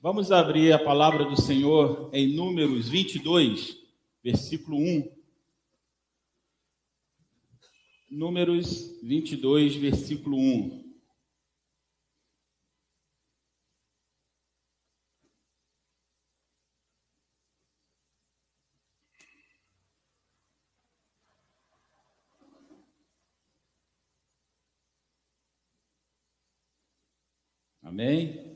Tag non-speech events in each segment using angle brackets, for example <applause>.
Vamos abrir a palavra do Senhor em Números 22, versículo 1. Números 22, versículo 1. Amém?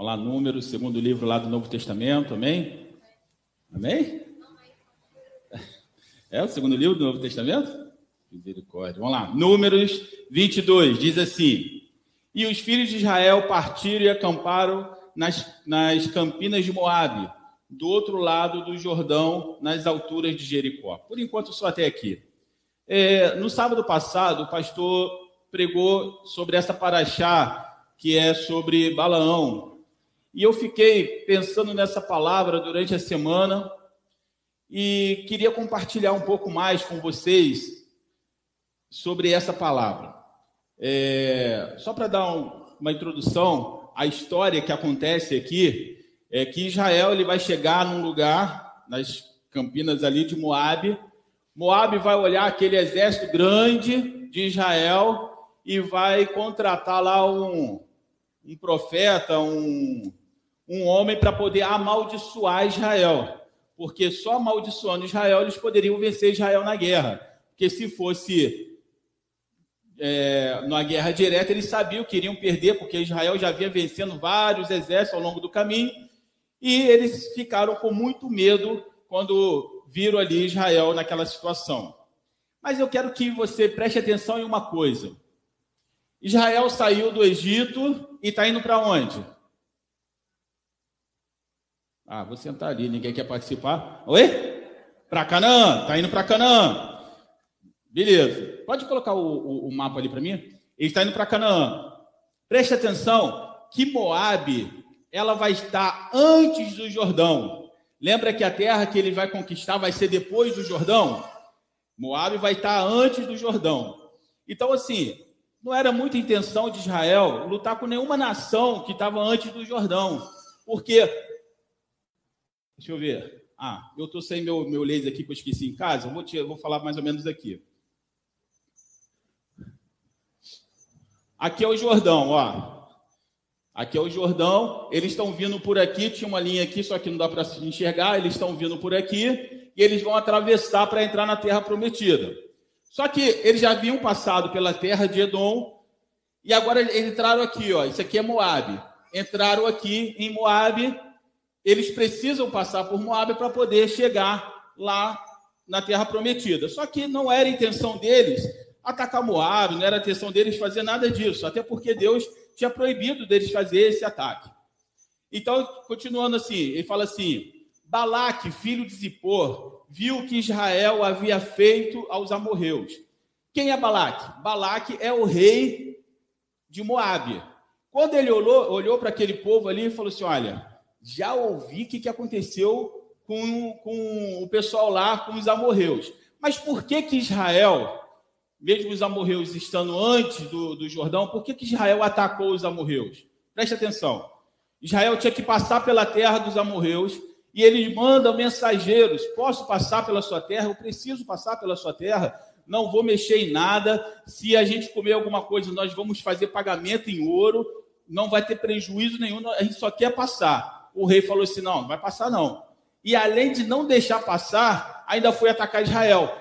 Vamos lá, Números, segundo livro lá do Novo Testamento, amém? Amém? É o segundo livro do Novo Testamento? Misericórdia. Vamos lá, Números 22, diz assim: E os filhos de Israel partiram e acamparam nas, nas campinas de Moabe, do outro lado do Jordão, nas alturas de Jericó. Por enquanto, só até aqui. É, no sábado passado, o pastor pregou sobre essa paraxá, que é sobre Balaão, e eu fiquei pensando nessa palavra durante a semana e queria compartilhar um pouco mais com vocês sobre essa palavra. É, só para dar um, uma introdução, a história que acontece aqui é que Israel ele vai chegar num lugar, nas campinas ali de Moabe. Moabe vai olhar aquele exército grande de Israel e vai contratar lá um, um profeta, um, um homem para poder amaldiçoar Israel, porque só amaldiçoando Israel eles poderiam vencer Israel na guerra. Porque se fosse é, numa guerra direta, eles sabiam que iriam perder, porque Israel já vinha vencendo vários exércitos ao longo do caminho, e eles ficaram com muito medo quando viram ali Israel naquela situação. Mas eu quero que você preste atenção em uma coisa. Israel saiu do Egito e está indo para onde? Ah, vou sentar ali, ninguém quer participar. Oi? Para Canaã, tá indo para Canaã. Beleza. Pode colocar o, o, o mapa ali para mim? Ele está indo para Canaã. Preste atenção que Moabe, ela vai estar antes do Jordão. Lembra que a terra que ele vai conquistar vai ser depois do Jordão? Moabe vai estar antes do Jordão. Então, assim, não era muita intenção de Israel lutar com nenhuma nação que estava antes do Jordão. Porque Deixa eu ver. Ah, eu estou sem meu, meu laser aqui que eu esqueci em casa. Eu vou, te, eu vou falar mais ou menos aqui. Aqui é o Jordão, ó. Aqui é o Jordão. Eles estão vindo por aqui. Tinha uma linha aqui, só que não dá para enxergar. Eles estão vindo por aqui e eles vão atravessar para entrar na Terra Prometida. Só que eles já haviam passado pela terra de Edom e agora eles entraram aqui, ó. Isso aqui é Moabe. Entraram aqui em Moabe eles precisam passar por Moab para poder chegar lá na terra prometida. Só que não era intenção deles atacar Moab, não era intenção deles fazer nada disso, até porque Deus tinha proibido deles fazer esse ataque. Então, continuando assim, ele fala assim: Balaque, filho de Zippor, viu que Israel havia feito aos amorreus. Quem é Balaque? Balaque é o rei de Moabe. Quando ele olhou, olhou para aquele povo ali e falou assim: Olha, já ouvi o que, que aconteceu com, com o pessoal lá, com os amorreus. Mas por que que Israel, mesmo os amorreus estando antes do, do Jordão, por que que Israel atacou os amorreus? Preste atenção. Israel tinha que passar pela terra dos amorreus e eles mandam mensageiros: posso passar pela sua terra? Eu preciso passar pela sua terra. Não vou mexer em nada. Se a gente comer alguma coisa, nós vamos fazer pagamento em ouro. Não vai ter prejuízo nenhum. A gente só quer passar o rei falou assim: não, não vai passar não. E além de não deixar passar, ainda foi atacar Israel.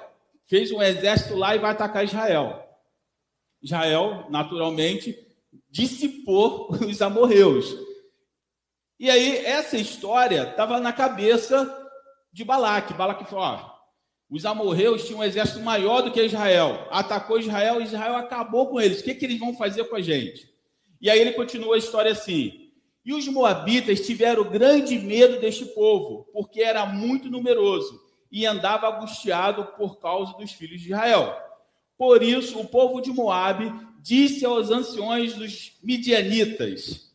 Fez um exército lá e vai atacar Israel. Israel, naturalmente, dissipou <laughs> os amorreus. E aí, essa história estava na cabeça de Balaque. Balaque falou: ó, os amorreus tinham um exército maior do que Israel. Atacou Israel Israel acabou com eles. O que, que eles vão fazer com a gente? E aí ele continua a história assim: e os moabitas tiveram grande medo deste povo, porque era muito numeroso e andava angustiado por causa dos filhos de Israel. Por isso, o povo de Moabe disse aos anciões dos midianitas: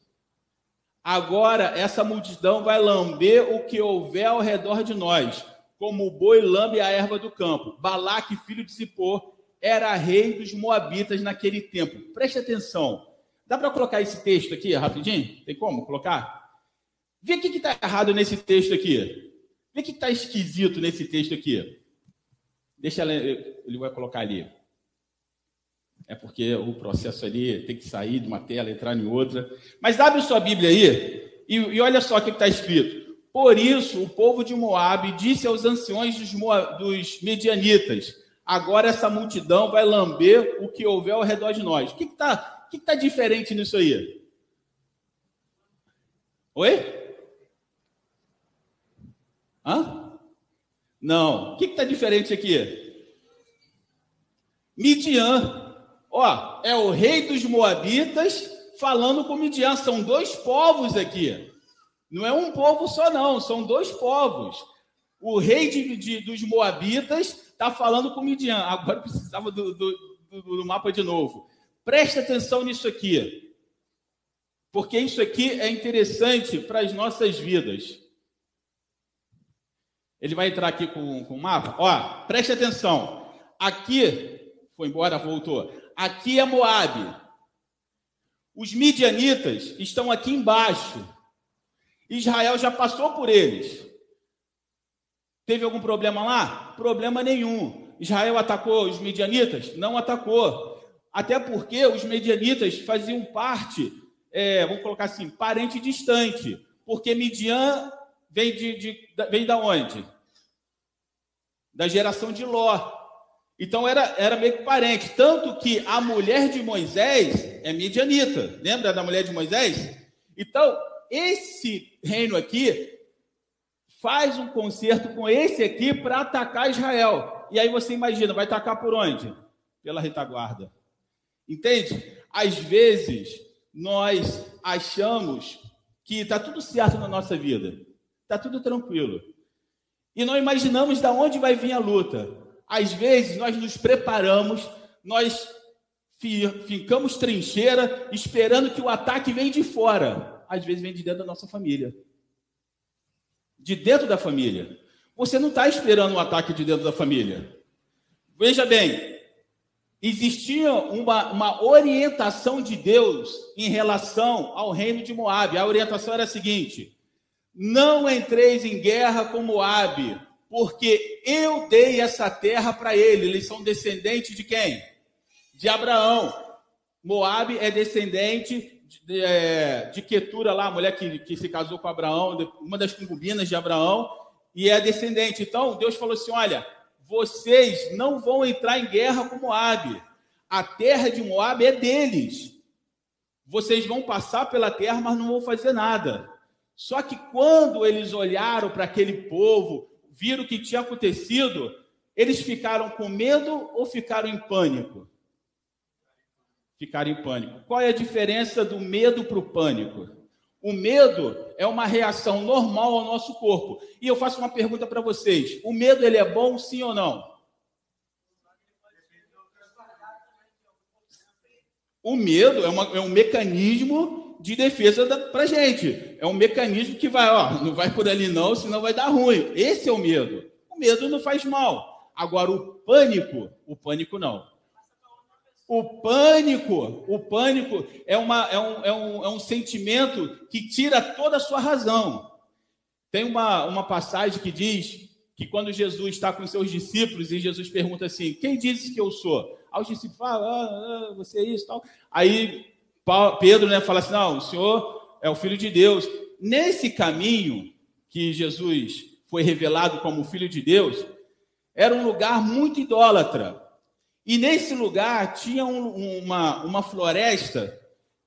Agora essa multidão vai lamber o que houver ao redor de nós, como o boi lambe a erva do campo. Balaque, filho de Zippor, era rei dos moabitas naquele tempo. Preste atenção. Dá para colocar esse texto aqui rapidinho? Tem como colocar? Vê o que está errado nesse texto aqui. Vê o que está esquisito nesse texto aqui. Deixa ele, ele vai colocar ali. É porque o processo ali tem que sair de uma tela, entrar em outra. Mas abre sua Bíblia aí e, e olha só o que está escrito. Por isso, o povo de Moabe disse aos anciões dos, Moab, dos medianitas: agora essa multidão vai lamber o que houver ao redor de nós. O que está que que tá diferente nisso aí? Oi? Hã? Não. O que está diferente aqui? Midian. Ó, é o rei dos Moabitas falando com Midian. São dois povos aqui. Não é um povo só, não. São dois povos. O rei de, de, dos Moabitas está falando com Midian. Agora precisava do, do, do, do mapa de novo. Preste atenção nisso aqui. Porque isso aqui é interessante para as nossas vidas. Ele vai entrar aqui com, com o mapa. Ó, preste atenção. Aqui, foi embora, voltou. Aqui é Moabe. Os midianitas estão aqui embaixo. Israel já passou por eles. Teve algum problema lá? Problema nenhum. Israel atacou os midianitas? Não atacou. Até porque os medianitas faziam parte, é, vamos colocar assim, parente distante. Porque Midian vem de, de, vem da onde? da geração de Ló. Então era, era meio que parente. Tanto que a mulher de Moisés é midianita. Lembra da mulher de Moisés? Então, esse reino aqui faz um concerto com esse aqui para atacar Israel. E aí você imagina, vai atacar por onde? Pela retaguarda. Entende? Às vezes nós achamos que está tudo certo na nossa vida, está tudo tranquilo. E não imaginamos de onde vai vir a luta. Às vezes nós nos preparamos, nós ficamos trincheira esperando que o ataque venha de fora. Às vezes vem de dentro da nossa família. De dentro da família. Você não está esperando um ataque de dentro da família. Veja bem, existia uma, uma orientação de Deus em relação ao reino de Moab. A orientação era a seguinte: não entreis em guerra com Moabe, porque eu dei essa terra para ele. Eles são descendentes de quem? De Abraão. Moabe é descendente de, é, de Ketura lá, a mulher que, que se casou com Abraão, uma das concubinas de Abraão, e é descendente. Então, Deus falou assim: olha, vocês não vão entrar em guerra com Moabe. A terra de Moabe é deles. Vocês vão passar pela terra, mas não vão fazer nada. Só que quando eles olharam para aquele povo, viram o que tinha acontecido, eles ficaram com medo ou ficaram em pânico? Ficaram em pânico. Qual é a diferença do medo para o pânico? O medo é uma reação normal ao nosso corpo. E eu faço uma pergunta para vocês: o medo ele é bom, sim ou não? O medo é, uma, é um mecanismo de defesa para gente. É um mecanismo que vai, ó, não vai por ali não, senão vai dar ruim. Esse é o medo. O medo não faz mal. Agora, o pânico, o pânico não. O pânico, o pânico é, uma, é, um, é, um, é um sentimento que tira toda a sua razão. Tem uma, uma passagem que diz que quando Jesus está com seus discípulos e Jesus pergunta assim: Quem disse que eu sou? Aí os discípulos falam: ah, ah, Você é isso tal. Aí Pedro né, fala assim: não, o Senhor é o Filho de Deus. Nesse caminho que Jesus foi revelado como Filho de Deus, era um lugar muito idólatra. E nesse lugar tinha um, uma, uma floresta,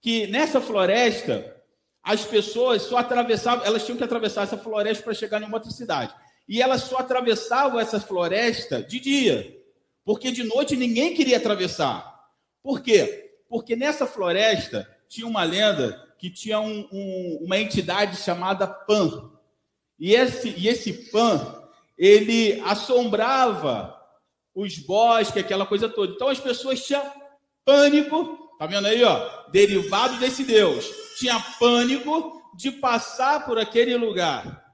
que nessa floresta as pessoas só atravessavam, elas tinham que atravessar essa floresta para chegar em uma outra cidade. E elas só atravessavam essa floresta de dia, porque de noite ninguém queria atravessar. Por quê? Porque nessa floresta tinha uma lenda que tinha um, um, uma entidade chamada Pan. E esse, e esse Pan, ele assombrava os bosques, aquela coisa toda. Então as pessoas tinham pânico, tá vendo aí, ó? Derivado desse Deus. Tinha pânico de passar por aquele lugar.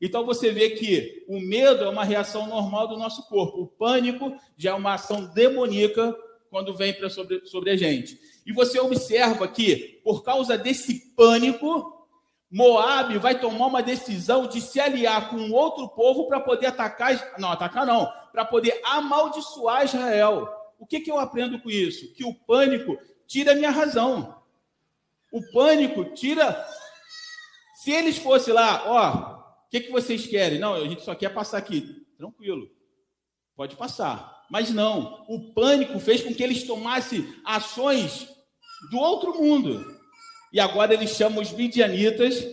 Então você vê que o medo é uma reação normal do nosso corpo. O pânico já é uma ação demoníaca quando vem para sobre, sobre a gente. E você observa que, por causa desse pânico, Moabe vai tomar uma decisão de se aliar com outro povo para poder atacar, não, atacar não, para poder amaldiçoar Israel. O que, que eu aprendo com isso? Que o pânico tira minha razão. O pânico tira. Se eles fossem lá, ó, o que, que vocês querem? Não, a gente só quer passar aqui. Tranquilo. Pode passar. Mas não. O pânico fez com que eles tomassem ações do outro mundo. E agora eles chamam os midianitas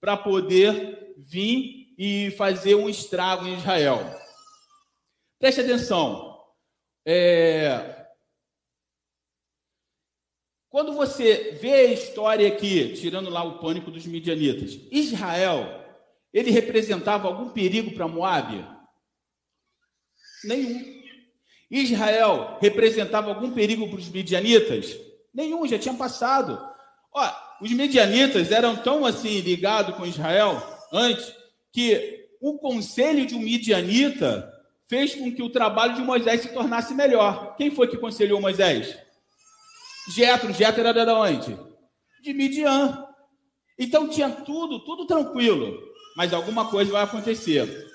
para poder vir e fazer um estrago em Israel. Preste atenção. É... Quando você vê a história aqui, tirando lá o pânico dos midianitas, Israel, ele representava algum perigo para Moab? Nenhum. Israel representava algum perigo para os midianitas? Nenhum, já tinha passado. Os medianitas eram tão assim ligados com Israel antes que o conselho de um medianita fez com que o trabalho de Moisés se tornasse melhor. Quem foi que aconselhou Moisés? Jetro. Jetro era de onde? De Midian. Então tinha tudo, tudo tranquilo. Mas alguma coisa vai acontecer.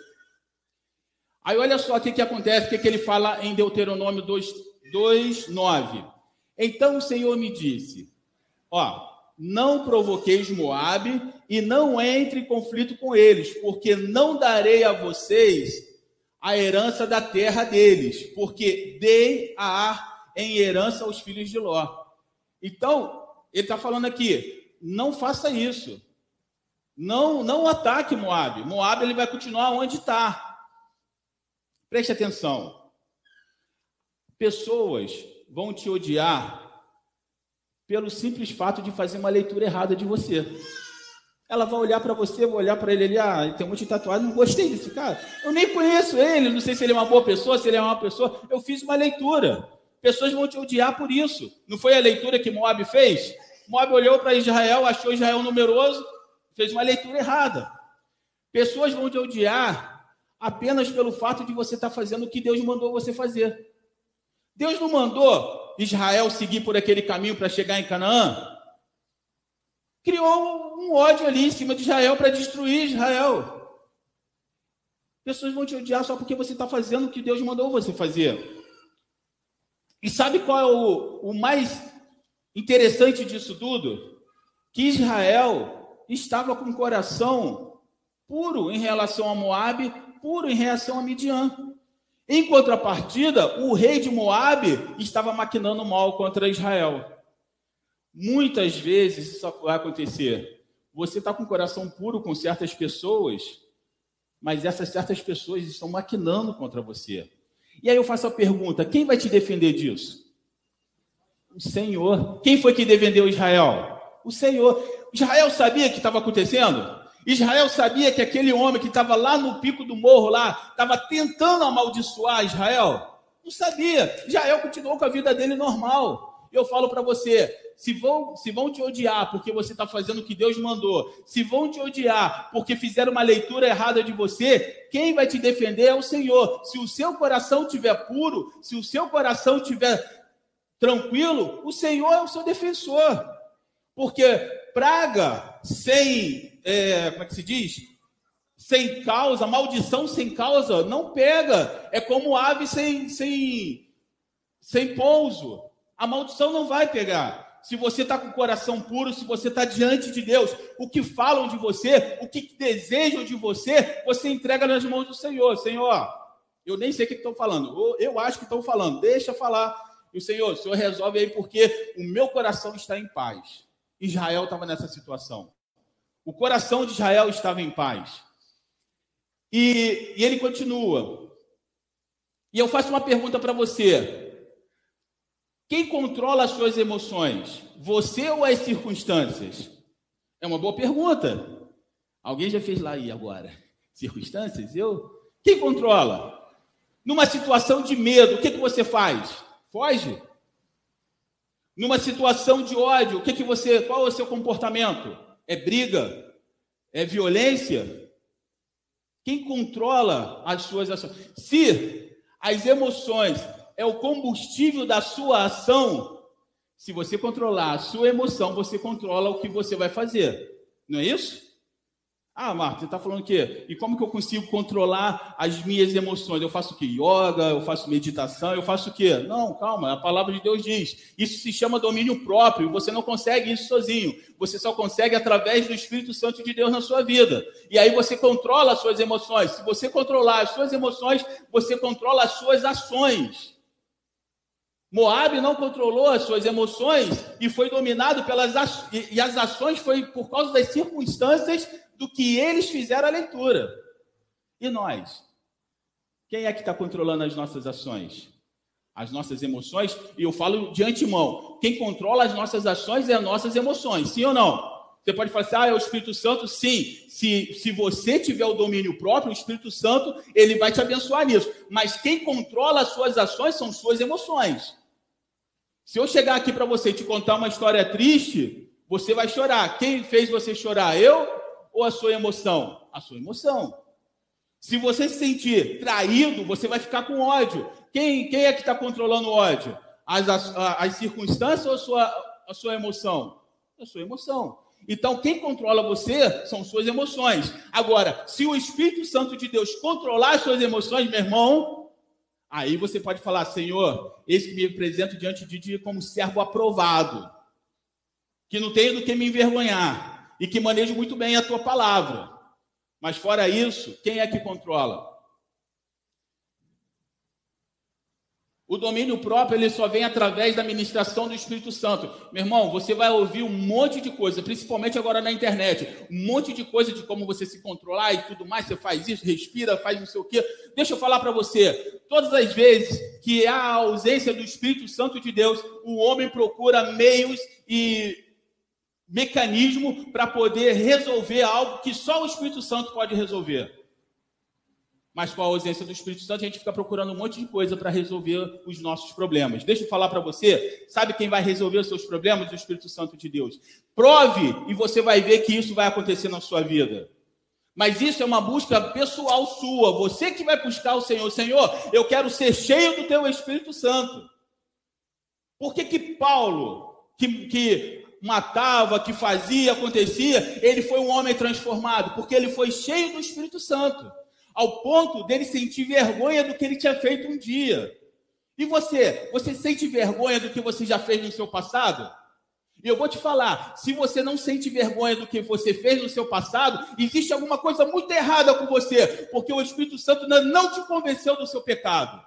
Aí olha só o que, que acontece, o que, que ele fala em Deuteronômio 2, 2, 9. Então o Senhor me disse: Ó, não provoqueis Moabe e não entre em conflito com eles, porque não darei a vocês a herança da terra deles, porque dei a em herança aos filhos de Ló. Então, ele está falando aqui, não faça isso. Não, não ataque Moab. Moab ele vai continuar onde está. Preste atenção. Pessoas vão te odiar pelo simples fato de fazer uma leitura errada de você. Ela vai olhar para você, vai olhar para ele ali, ah, ele tem um monte de tatuagem, não gostei desse cara. Eu nem conheço ele, não sei se ele é uma boa pessoa, se ele é uma pessoa. Eu fiz uma leitura. Pessoas vão te odiar por isso. Não foi a leitura que Moab fez? Moab olhou para Israel, achou Israel numeroso, fez uma leitura errada. Pessoas vão te odiar apenas pelo fato de você estar tá fazendo o que Deus mandou você fazer. Deus não mandou Israel seguir por aquele caminho para chegar em Canaã? Criou um ódio ali em cima de Israel para destruir Israel. Pessoas vão te odiar só porque você está fazendo o que Deus mandou você fazer. E sabe qual é o, o mais interessante disso tudo? Que Israel estava com o coração puro em relação a Moabe, puro em relação a Midian. Em contrapartida, o rei de Moabe estava maquinando mal contra Israel. Muitas vezes isso vai acontecer. Você está com o coração puro com certas pessoas, mas essas certas pessoas estão maquinando contra você. E aí eu faço a pergunta: quem vai te defender disso? O Senhor. Quem foi que defendeu Israel? O Senhor. Israel sabia que estava acontecendo? Israel sabia que aquele homem que estava lá no pico do morro, lá, estava tentando amaldiçoar Israel? Não sabia. Israel continuou com a vida dele normal. Eu falo para você: se vão, se vão te odiar porque você está fazendo o que Deus mandou, se vão te odiar porque fizeram uma leitura errada de você, quem vai te defender é o Senhor. Se o seu coração estiver puro, se o seu coração estiver tranquilo, o Senhor é o seu defensor. Porque praga sem é, como é que se diz? Sem causa, maldição sem causa, não pega. É como ave sem, sem, sem pouso. A maldição não vai pegar. Se você está com o coração puro, se você está diante de Deus, o que falam de você, o que desejam de você, você entrega nas mãos do Senhor. Senhor, eu nem sei o que estão falando. Eu acho que estão falando. Deixa falar. E o Senhor, o Senhor resolve aí porque o meu coração está em paz. Israel estava nessa situação. O coração de Israel estava em paz. E, e ele continua. E eu faço uma pergunta para você: quem controla as suas emoções? Você ou as circunstâncias? É uma boa pergunta. Alguém já fez lá aí agora? <laughs> Circunstâncias? Eu? Quem controla? Numa situação de medo, o que, que você faz? Foge? Numa situação de ódio, o que, que você. Qual é o seu comportamento? É briga? É violência? Quem controla as suas ações? Se as emoções é o combustível da sua ação, se você controlar a sua emoção, você controla o que você vai fazer. Não é isso? Ah, Marta, você está falando o quê? E como que eu consigo controlar as minhas emoções? Eu faço o quê? Yoga, eu faço meditação, eu faço o quê? Não, calma, a palavra de Deus diz. Isso se chama domínio próprio. Você não consegue isso sozinho. Você só consegue através do Espírito Santo de Deus na sua vida. E aí você controla as suas emoções. Se você controlar as suas emoções, você controla as suas ações. Moabe não controlou as suas emoções e foi dominado pelas e as ações foi por causa das circunstâncias do que eles fizeram a leitura. E nós? Quem é que está controlando as nossas ações? As nossas emoções? E eu falo de antemão: quem controla as nossas ações é as nossas emoções, sim ou não? Você pode falar assim, ah, é o Espírito Santo? Sim. Se, se você tiver o domínio próprio, o Espírito Santo, ele vai te abençoar nisso. Mas quem controla as suas ações são suas emoções. Se eu chegar aqui para você e te contar uma história triste, você vai chorar. Quem fez você chorar? Eu ou a sua emoção? A sua emoção. Se você se sentir traído, você vai ficar com ódio. Quem, quem é que está controlando o ódio? As, as, as, circunstâncias ou a sua, a sua emoção? A sua emoção. Então, quem controla você são suas emoções. Agora, se o Espírito Santo de Deus controlar as suas emoções, meu irmão, aí você pode falar: Senhor, esse que me apresento diante de ti como servo aprovado, que não tenho do que me envergonhar e que maneje muito bem a tua palavra. Mas fora isso, quem é que controla? O domínio próprio ele só vem através da ministração do Espírito Santo. Meu irmão, você vai ouvir um monte de coisa, principalmente agora na internet, um monte de coisa de como você se controlar e tudo mais. Você faz isso, respira, faz não sei o quê. Deixa eu falar para você. Todas as vezes que há a ausência do Espírito Santo de Deus, o homem procura meios e mecanismo para poder resolver algo que só o Espírito Santo pode resolver. Mas com a ausência do Espírito Santo, a gente fica procurando um monte de coisa para resolver os nossos problemas. Deixa eu falar para você, sabe quem vai resolver os seus problemas? O Espírito Santo de Deus. Prove e você vai ver que isso vai acontecer na sua vida. Mas isso é uma busca pessoal sua. Você que vai buscar o Senhor. Senhor, eu quero ser cheio do teu Espírito Santo. Por que que Paulo, que, que matava, que fazia, acontecia, ele foi um homem transformado, porque ele foi cheio do Espírito Santo, ao ponto dele sentir vergonha do que ele tinha feito um dia. E você, você sente vergonha do que você já fez no seu passado? E eu vou te falar, se você não sente vergonha do que você fez no seu passado, existe alguma coisa muito errada com você, porque o Espírito Santo não te convenceu do seu pecado.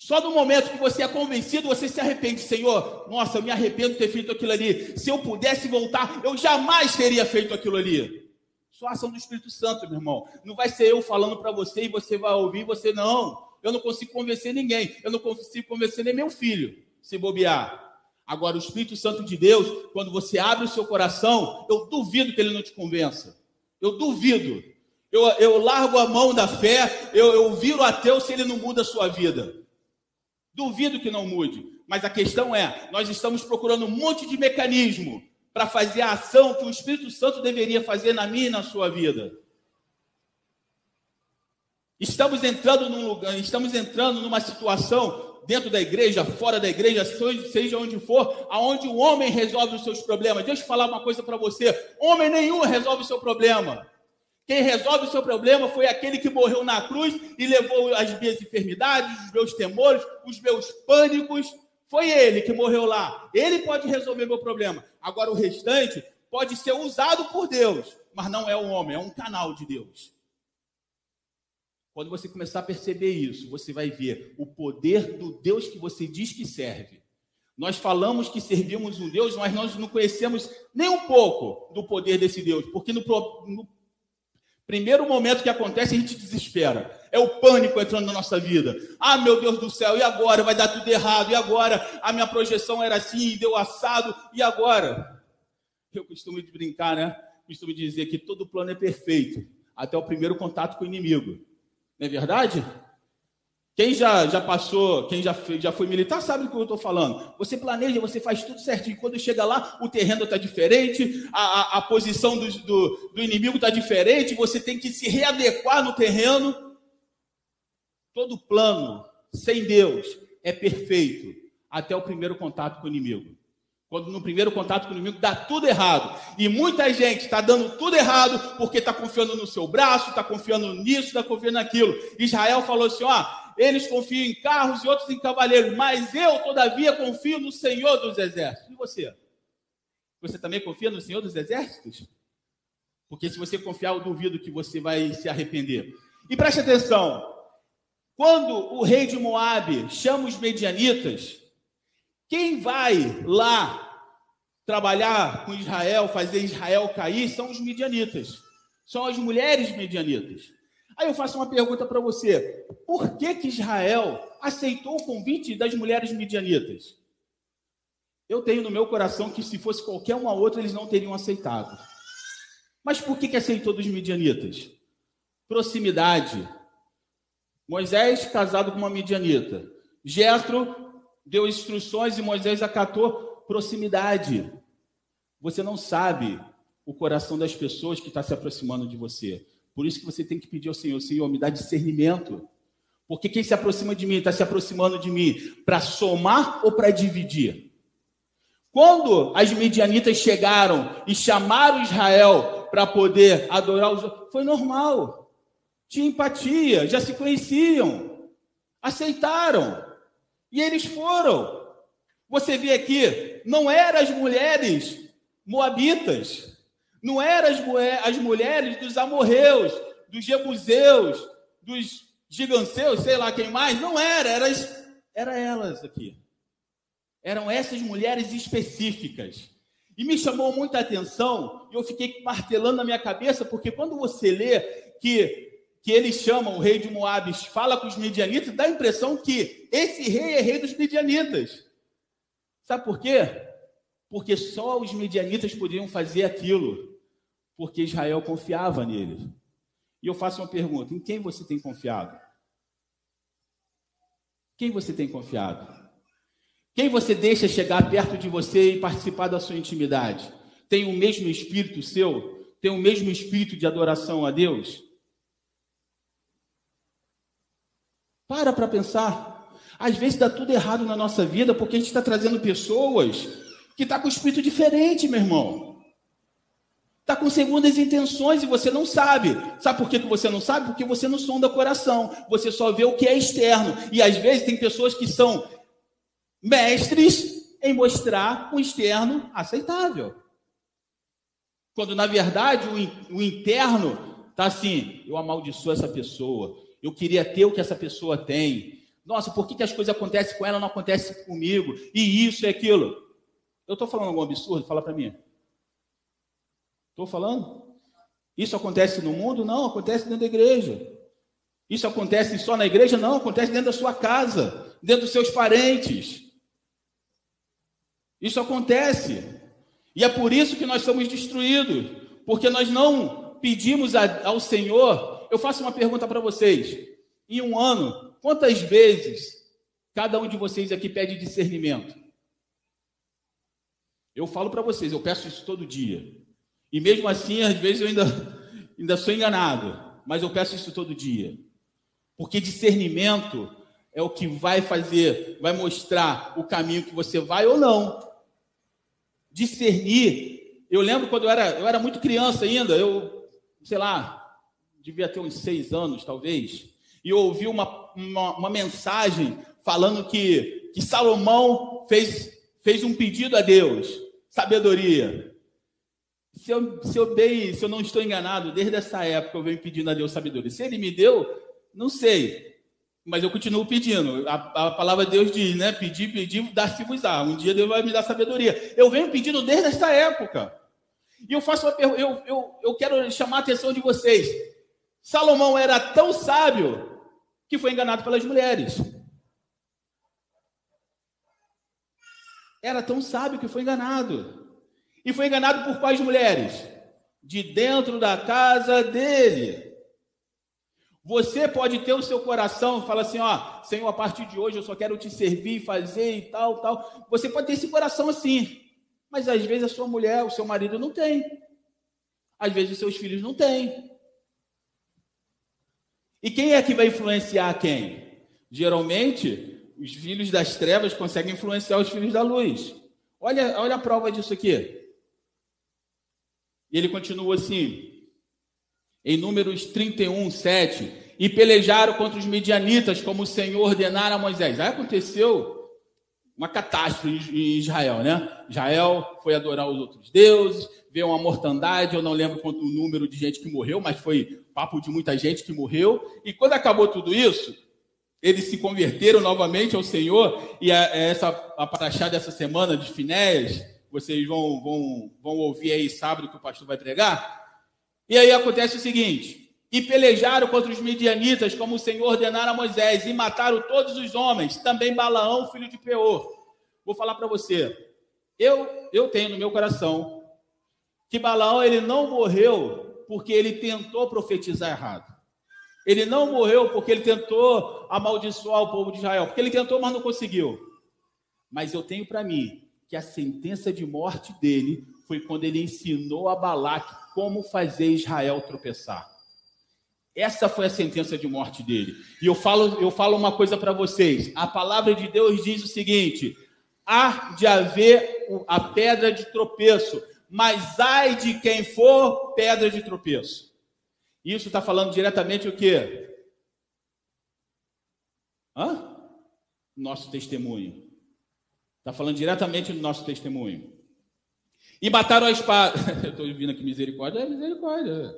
Só no momento que você é convencido, você se arrepende. Senhor, nossa, eu me arrependo de ter feito aquilo ali. Se eu pudesse voltar, eu jamais teria feito aquilo ali. Só ação do Espírito Santo, meu irmão. Não vai ser eu falando para você e você vai ouvir, você não. Eu não consigo convencer ninguém. Eu não consigo convencer nem meu filho, se bobear. Agora, o Espírito Santo de Deus, quando você abre o seu coração, eu duvido que ele não te convença. Eu duvido. Eu, eu largo a mão da fé, eu, eu viro ateu se ele não muda a sua vida. Duvido que não mude. Mas a questão é: nós estamos procurando um monte de mecanismo para fazer a ação que o Espírito Santo deveria fazer na minha e na sua vida. Estamos entrando num lugar, estamos entrando numa situação dentro da igreja, fora da igreja, seja onde for, aonde o homem resolve os seus problemas. Deixa eu falar uma coisa para você: homem nenhum resolve o seu problema. Quem resolve o seu problema foi aquele que morreu na cruz e levou as minhas enfermidades, os meus temores, os meus pânicos. Foi ele que morreu lá. Ele pode resolver meu problema. Agora, o restante pode ser usado por Deus, mas não é o homem, é um canal de Deus. Quando você começar a perceber isso, você vai ver o poder do Deus que você diz que serve. Nós falamos que servimos um Deus, mas nós não conhecemos nem um pouco do poder desse Deus, porque no, no Primeiro momento que acontece, a gente desespera. É o pânico entrando na nossa vida. Ah, meu Deus do céu, e agora? Vai dar tudo errado. E agora? A minha projeção era assim, deu assado. E agora? Eu costumo brincar, né? Costumo dizer que todo plano é perfeito, até o primeiro contato com o inimigo. Não é verdade? Quem já, já passou, quem já, já foi militar, sabe do que eu estou falando. Você planeja, você faz tudo certinho. Quando chega lá, o terreno está diferente, a, a, a, posição do, do, do inimigo está diferente, você tem que se readequar no terreno. Todo plano sem Deus é perfeito até o primeiro contato com o inimigo. Quando no primeiro contato com o inimigo dá tudo errado. E muita gente está dando tudo errado porque está confiando no seu braço, está confiando nisso, está confiando naquilo. Israel falou assim: ó, eles confiam em carros e outros em cavaleiros, mas eu, todavia, confio no Senhor dos Exércitos. E você? Você também confia no Senhor dos Exércitos? Porque se você confiar, eu duvido que você vai se arrepender. E preste atenção: quando o rei de Moabe chama os medianitas, quem vai lá trabalhar com Israel, fazer Israel cair, são os midianitas. São as mulheres medianitas. Aí eu faço uma pergunta para você: por que, que Israel aceitou o convite das mulheres midianitas? Eu tenho no meu coração que se fosse qualquer uma outra, eles não teriam aceitado. Mas por que, que aceitou dos midianitas? Proximidade. Moisés casado com uma midianita. Jetro deu instruções e Moisés acatou proximidade. Você não sabe o coração das pessoas que está se aproximando de você. Por isso que você tem que pedir ao Senhor, Senhor, me dá discernimento. Porque quem se aproxima de mim está se aproximando de mim para somar ou para dividir? Quando as medianitas chegaram e chamaram Israel para poder adorar os foi normal. Tinha empatia, já se conheciam, aceitaram. E eles foram. Você vê aqui, não eram as mulheres moabitas, não eram as, mulheres dos amorreus, dos jebuseus, dos giganseus, sei lá quem mais, não era, era, era elas aqui. Eram essas mulheres específicas. E me chamou muita atenção, e eu fiquei martelando na minha cabeça, porque quando você lê que que eles chamam o rei de Moab, fala com os midianitas, dá a impressão que esse rei é rei dos midianitas. Sabe por quê? Porque só os midianitas podiam fazer aquilo, porque Israel confiava neles. E eu faço uma pergunta: em quem você tem confiado? Quem você tem confiado? Quem você deixa chegar perto de você e participar da sua intimidade? Tem o mesmo espírito seu? Tem o mesmo espírito de adoração a Deus? Para para pensar. Às vezes dá tudo errado na nossa vida porque a gente está trazendo pessoas que estão tá com espírito diferente, meu irmão. Está com segundas intenções e você não sabe. Sabe por que, que você não sabe? Porque você não sonda o coração. Você só vê o que é externo. E às vezes tem pessoas que são mestres em mostrar um externo aceitável. Quando na verdade o, o interno está assim: eu amaldiçoo essa pessoa, eu queria ter o que essa pessoa tem. Nossa, por que, que as coisas acontecem com ela não acontecem comigo? E isso e aquilo. Eu estou falando algum absurdo? Fala para mim. Estou falando? Isso acontece no mundo? Não, acontece dentro da igreja. Isso acontece só na igreja? Não, acontece dentro da sua casa, dentro dos seus parentes. Isso acontece. E é por isso que nós somos destruídos, porque nós não pedimos ao Senhor eu faço uma pergunta para vocês. Em um ano, quantas vezes cada um de vocês aqui pede discernimento? Eu falo para vocês, eu peço isso todo dia. E mesmo assim, às vezes eu ainda, ainda sou enganado. Mas eu peço isso todo dia. Porque discernimento é o que vai fazer, vai mostrar o caminho que você vai ou não. Discernir. Eu lembro quando eu era, eu era muito criança ainda, eu, sei lá, devia ter uns seis anos, talvez, e eu ouvi uma, uma, uma mensagem falando que, que Salomão fez, fez um pedido a Deus, sabedoria. Se eu, se, eu dei, se eu não estou enganado, desde essa época eu venho pedindo a Deus sabedoria. Se ele me deu, não sei. Mas eu continuo pedindo. A, a palavra de Deus diz, né? Pedir, pedir, dar-se-vos-á. Um dia Deus vai me dar sabedoria. Eu venho pedindo desde essa época. E eu faço uma pergunta, eu, eu, eu quero chamar a atenção de vocês. Salomão era tão sábio que foi enganado pelas mulheres. Era tão sábio que foi enganado. E foi enganado por quais mulheres? De dentro da casa dele. Você pode ter o seu coração e falar assim: ó, Senhor, a partir de hoje eu só quero te servir, fazer e tal, tal. Você pode ter esse coração assim. Mas às vezes a sua mulher, o seu marido não tem. Às vezes os seus filhos não têm. E quem é que vai influenciar quem? Geralmente, os filhos das trevas conseguem influenciar os filhos da luz. Olha, olha a prova disso aqui. E ele continua assim, em Números 31, 7. E pelejaram contra os medianitas, como o Senhor ordenara a Moisés. Aí aconteceu uma catástrofe em Israel, né? Israel foi adorar os outros deuses, veio uma mortandade, eu não lembro quanto o número de gente que morreu, mas foi papo de muita gente que morreu. E quando acabou tudo isso, eles se converteram novamente ao Senhor, e a, essa a paraxá dessa semana de Finéias, vocês vão, vão, vão ouvir aí sábado que o pastor vai pregar. E aí acontece o seguinte: e pelejaram contra os midianitas, como o Senhor ordenara a Moisés, e mataram todos os homens, também Balaão, filho de Peor. Vou falar para você. Eu, eu tenho no meu coração que Balaão ele não morreu porque ele tentou profetizar errado. Ele não morreu porque ele tentou amaldiçoar o povo de Israel, porque ele tentou, mas não conseguiu. Mas eu tenho para mim que a sentença de morte dele foi quando ele ensinou a Balaque como fazer Israel tropeçar. Essa foi a sentença de morte dele. E eu falo, eu falo uma coisa para vocês. A palavra de Deus diz o seguinte: há de haver a pedra de tropeço, mas ai de quem for pedra de tropeço. Isso está falando diretamente o quê? Hã? Nosso testemunho. Está falando diretamente do nosso testemunho. E mataram a espada. <laughs> Eu estou ouvindo aqui misericórdia, é misericórdia.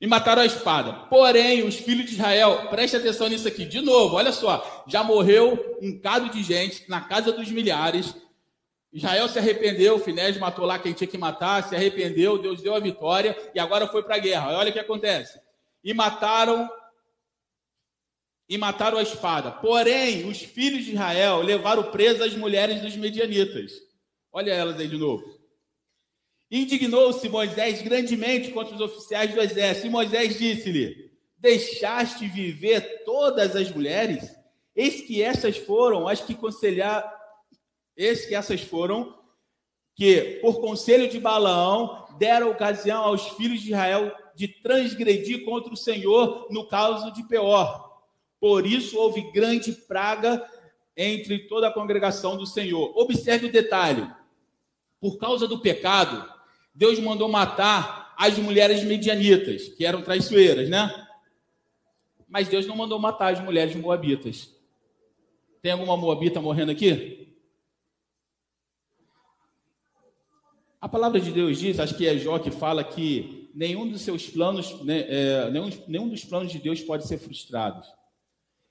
E mataram a espada. Porém, os filhos de Israel, preste atenção nisso aqui. De novo, olha só. Já morreu um cado de gente na casa dos milhares. Israel se arrependeu, Finés matou lá quem tinha que matar, se arrependeu, Deus deu a vitória e agora foi para a guerra. Olha o que acontece. E mataram e mataram a espada. Porém, os filhos de Israel levaram presas as mulheres dos medianitas. Olha elas aí de novo. Indignou-se Moisés grandemente contra os oficiais do exército. E Moisés disse-lhe: Deixaste viver todas as mulheres? Eis que essas foram as que conselharam Eis que essas foram que, por conselho de Balaão, deram ocasião aos filhos de Israel de transgredir contra o Senhor no caso de Peor. Por isso houve grande praga entre toda a congregação do Senhor. Observe o detalhe. Por causa do pecado, Deus mandou matar as mulheres medianitas, que eram traiçoeiras, né? Mas Deus não mandou matar as mulheres moabitas. Tem alguma moabita morrendo aqui? A palavra de Deus diz, acho que é Jó que fala que nenhum dos seus planos, né, é, nenhum, nenhum dos planos de Deus pode ser frustrado.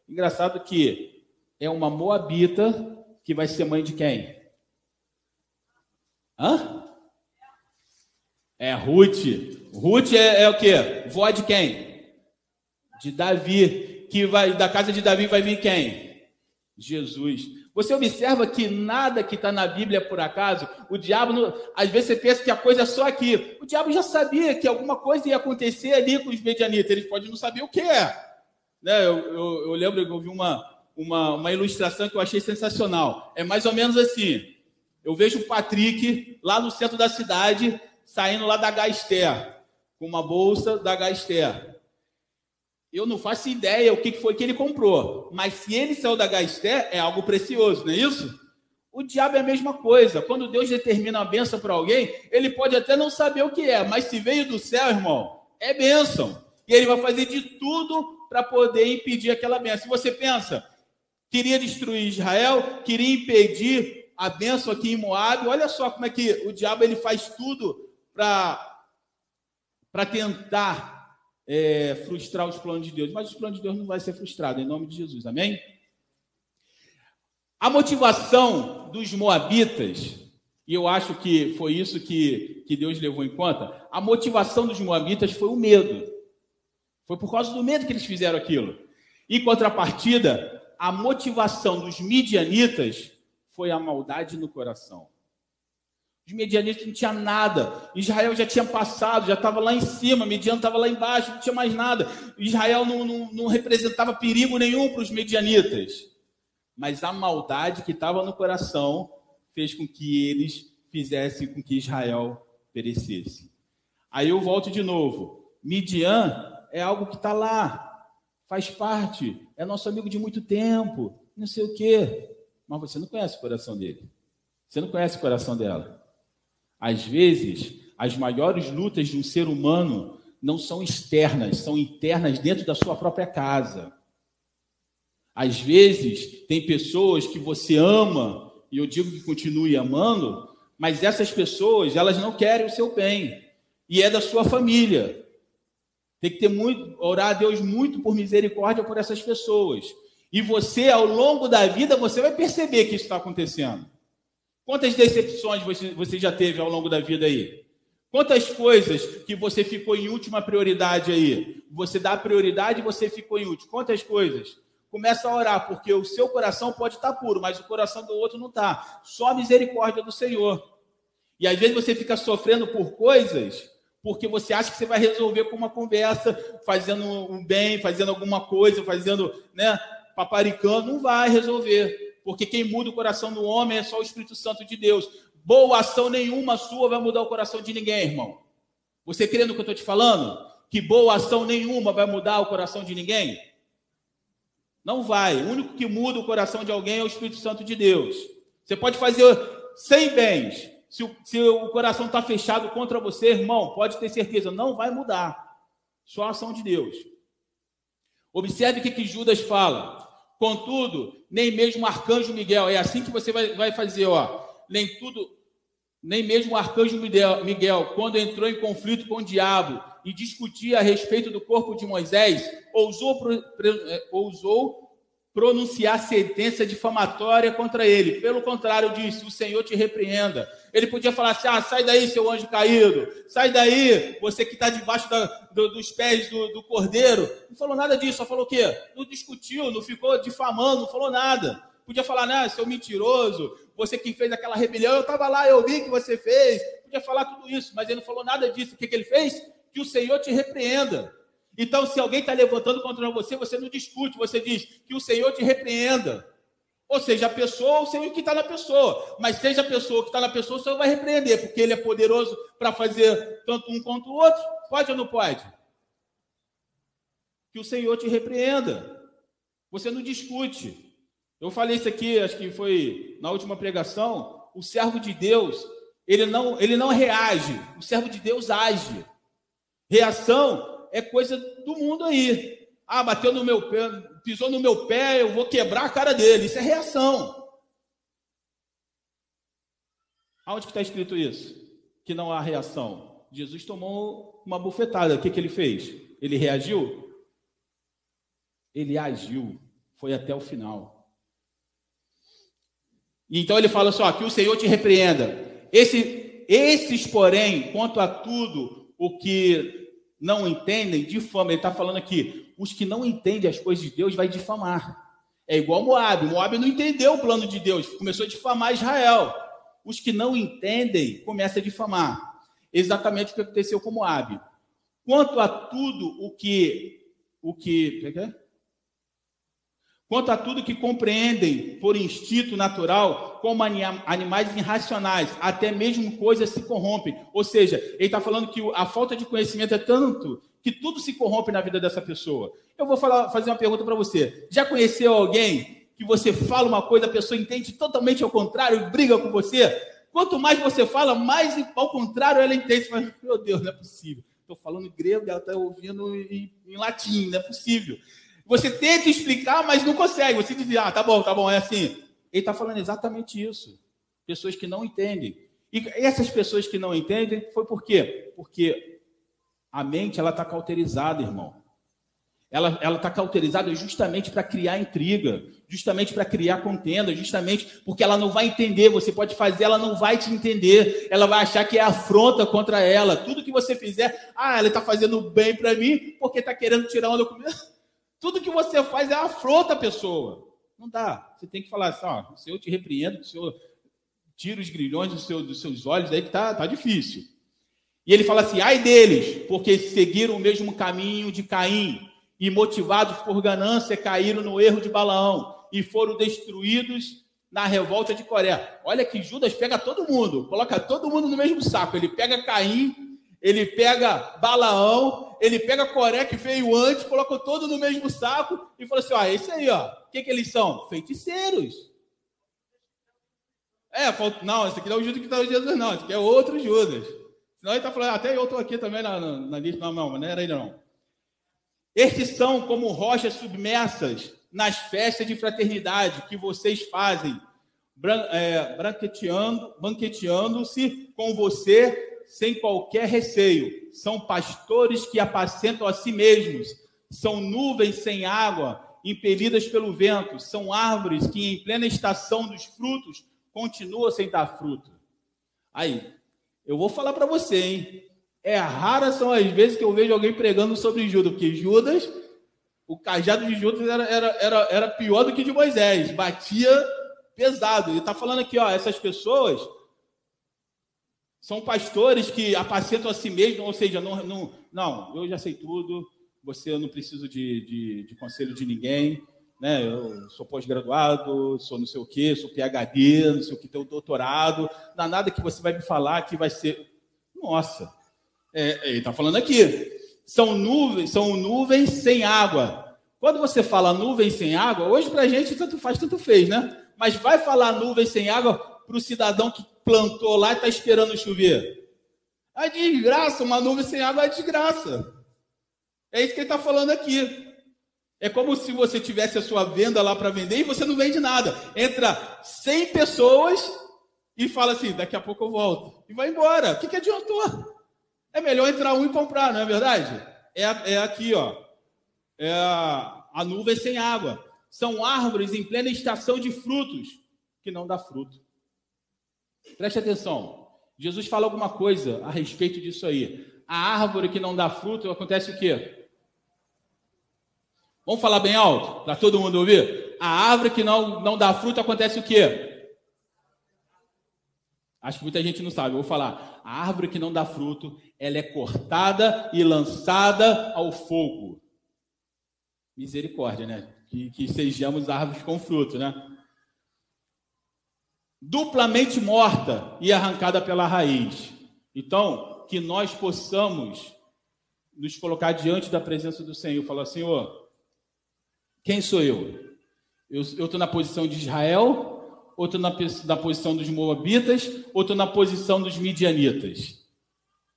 Engraçado que é uma moabita que vai ser mãe de quem? Hã? É Ruth. Ruth é, é o quê? Vó de quem? De Davi. Que vai da casa de Davi vai vir quem? Jesus. Você observa que nada que está na Bíblia por acaso. O diabo, não... às vezes você pensa que a coisa é só aqui. O diabo já sabia que alguma coisa ia acontecer ali com os medianitas. Eles podem não saber o que é. Né? Eu, eu, eu lembro que eu vi uma, uma, uma ilustração que eu achei sensacional. É mais ou menos assim. Eu vejo o Patrick lá no centro da cidade, saindo lá da Gaster, com uma bolsa da Gaster. Eu não faço ideia o que foi que ele comprou. Mas se ele saiu da Gasté, é algo precioso, não é isso? O diabo é a mesma coisa. Quando Deus determina a benção para alguém, ele pode até não saber o que é, mas se veio do céu, irmão, é bênção. E ele vai fazer de tudo para poder impedir aquela bênção. Se você pensa, queria destruir Israel, queria impedir a bênção aqui em Moab, olha só como é que o diabo ele faz tudo para tentar é, frustrar os planos de Deus, mas os planos de Deus não vai ser frustrado, em nome de Jesus, amém? A motivação dos moabitas, e eu acho que foi isso que, que Deus levou em conta, a motivação dos moabitas foi o medo. Foi por causa do medo que eles fizeram aquilo. Em contrapartida, a motivação dos midianitas foi a maldade no coração. Os medianistas não tinha nada. Israel já tinha passado, já estava lá em cima, Mediano estava lá embaixo, não tinha mais nada. Israel não, não, não representava perigo nenhum para os medianitas. Mas a maldade que estava no coração fez com que eles fizessem com que Israel perecesse. Aí eu volto de novo. Midian é algo que está lá, faz parte, é nosso amigo de muito tempo, não sei o quê. Mas você não conhece o coração dele. Você não conhece o coração dela. Às vezes, as maiores lutas de um ser humano não são externas, são internas dentro da sua própria casa. Às vezes, tem pessoas que você ama, e eu digo que continue amando, mas essas pessoas, elas não querem o seu bem, e é da sua família. Tem que ter muito, orar a Deus muito por misericórdia por essas pessoas. E você, ao longo da vida, você vai perceber que isso está acontecendo. Quantas decepções você, você já teve ao longo da vida aí? Quantas coisas que você ficou em última prioridade aí? Você dá prioridade e você ficou em último. Quantas coisas? Começa a orar, porque o seu coração pode estar puro, mas o coração do outro não está. Só a misericórdia do Senhor. E às vezes você fica sofrendo por coisas porque você acha que você vai resolver com uma conversa, fazendo um bem, fazendo alguma coisa, fazendo, né, paparicando, não vai resolver. Porque quem muda o coração do homem é só o Espírito Santo de Deus. Boa ação nenhuma sua vai mudar o coração de ninguém, irmão. Você crê no que eu estou te falando? Que boa ação nenhuma vai mudar o coração de ninguém? Não vai. O único que muda o coração de alguém é o Espírito Santo de Deus. Você pode fazer 100 bens, se o, se o coração está fechado contra você, irmão, pode ter certeza, não vai mudar. Só a ação de Deus. Observe o que, que Judas fala. Contudo, nem mesmo o arcanjo Miguel, é assim que você vai, vai fazer, ó. Nem tudo, nem mesmo o arcanjo Miguel, quando entrou em conflito com o diabo e discutia a respeito do corpo de Moisés, ousou, é, ousou pronunciar sentença difamatória contra ele. Pelo contrário, disse: O Senhor te repreenda. Ele podia falar assim: ah, sai daí, seu anjo caído, sai daí, você que está debaixo da, do, dos pés do, do, cordeiro. Não falou nada disso, só falou o quê? Não discutiu, não ficou difamando, não falou nada. Podia falar, né, seu mentiroso, você que fez aquela rebelião, eu estava lá, eu vi que você fez. Podia falar tudo isso, mas ele não falou nada disso. O que, que ele fez? Que o Senhor te repreenda. Então, se alguém está levantando contra você, você não discute, você diz que o Senhor te repreenda. Ou seja, a pessoa, o Senhor que está na pessoa. Mas seja a pessoa que está na pessoa, o Senhor vai repreender, porque Ele é poderoso para fazer tanto um quanto o outro. Pode ou não pode? Que o Senhor te repreenda. Você não discute. Eu falei isso aqui, acho que foi na última pregação. O servo de Deus, ele não, ele não reage. O servo de Deus age. Reação é coisa do mundo aí. Ah, bateu no meu pé, pisou no meu pé, eu vou quebrar a cara dele. Isso é reação. Aonde que está escrito isso? Que não há reação. Jesus tomou uma bufetada. O que, que ele fez? Ele reagiu? Ele agiu. Foi até o final. Então ele fala só: que o Senhor te repreenda. Esse, esses, porém, quanto a tudo o que não entendem, difamam. Ele está falando aqui, os que não entendem as coisas de Deus vai difamar. É igual Moab. Moab não entendeu o plano de Deus, começou a difamar Israel. Os que não entendem começam a difamar. Exatamente o que aconteceu com Moab. Quanto a tudo o que o que, é é? Quanto a tudo que compreendem por instinto natural, como animais irracionais, até mesmo coisas se corrompem. Ou seja, ele está falando que a falta de conhecimento é tanto que tudo se corrompe na vida dessa pessoa. Eu vou falar, fazer uma pergunta para você. Já conheceu alguém que você fala uma coisa, a pessoa entende totalmente ao contrário e briga com você? Quanto mais você fala, mais ao contrário ela entende. Fala, meu Deus, não é possível. Estou falando grego, ela está ouvindo em, em latim, não é possível. Você tenta explicar, mas não consegue. Você diz, ah, tá bom, tá bom, é assim. Ele está falando exatamente isso. Pessoas que não entendem. E essas pessoas que não entendem, foi por quê? Porque a mente ela está cauterizada, irmão. Ela está cauterizada justamente para criar intriga, justamente para criar contenda, justamente porque ela não vai entender. Você pode fazer, ela não vai te entender. Ela vai achar que é afronta contra ela. Tudo que você fizer, ah, ela está fazendo bem para mim porque está querendo tirar um documento. <laughs> Tudo que você faz é afronta a pessoa. Não dá. Você tem que falar assim, ó, o Senhor te repreende, o Senhor tira os grilhões do seu, dos seus olhos, aí que tá, tá difícil. E ele fala assim, ai deles, porque seguiram o mesmo caminho de Caim, e motivados por ganância, caíram no erro de Balaão, e foram destruídos na revolta de Coré. Olha que Judas pega todo mundo, coloca todo mundo no mesmo saco. Ele pega Caim, ele pega Balaão, ele pega Coré que veio antes, coloca todo no mesmo saco e fala assim: ó, esse aí, ó, o que, que eles são? Feiticeiros. É, não, esse aqui não é o Judas que está Jesus, não. Esse aqui é outro Judas. Senão ele está falando, até eu estou aqui também na, na, na lista. Não, não, não era ele não. Estes são como rochas submersas nas festas de fraternidade que vocês fazem, é, banqueteando, banqueteando-se com você sem qualquer receio. São pastores que apacentam a si mesmos. São nuvens sem água, impelidas pelo vento. São árvores que, em plena estação dos frutos, continuam sem dar fruto. Aí, eu vou falar para você, hein? É rara são as vezes que eu vejo alguém pregando sobre Judas, porque Judas, o cajado de Judas era, era, era, era pior do que de Moisés, batia pesado. Ele está falando aqui, ó, essas pessoas são pastores que apacentam a si mesmos, ou seja, não, não, não eu já sei tudo, você eu não preciso de, de, de conselho de ninguém, né? Eu sou pós-graduado, sou não sei o quê, sou PhD, não sei o que, tenho doutorado, não há nada que você vai me falar que vai ser. Nossa, é, ele está falando aqui. São nuvens, são nuvens sem água. Quando você fala nuvens sem água, hoje para a gente tanto faz, tanto fez, né? Mas vai falar nuvens sem água para o cidadão que plantou lá e está esperando chover. A desgraça, uma nuvem sem água é desgraça. É isso que ele está falando aqui. É como se você tivesse a sua venda lá para vender e você não vende nada. Entra 100 pessoas e fala assim: daqui a pouco eu volto. E vai embora. O que, que adiantou? É melhor entrar um e comprar, não é verdade? É, é aqui, ó. É a, a nuvem sem água. São árvores em plena estação de frutos que não dá fruto. Preste atenção. Jesus fala alguma coisa a respeito disso aí. A árvore que não dá fruto, acontece o quê? Vamos falar bem alto, para todo mundo ouvir? A árvore que não, não dá fruto acontece o quê? Acho que muita gente não sabe. Eu vou falar. A árvore que não dá fruto, ela é cortada e lançada ao fogo. Misericórdia, né? Que, que sejamos árvores com fruto, né? Duplamente morta e arrancada pela raiz. Então, que nós possamos nos colocar diante da presença do Senhor falar: Senhor, quem sou eu? Eu estou na posição de Israel, ou estou na, na, posição dos Moabitas, ou estou na posição dos Midianitas?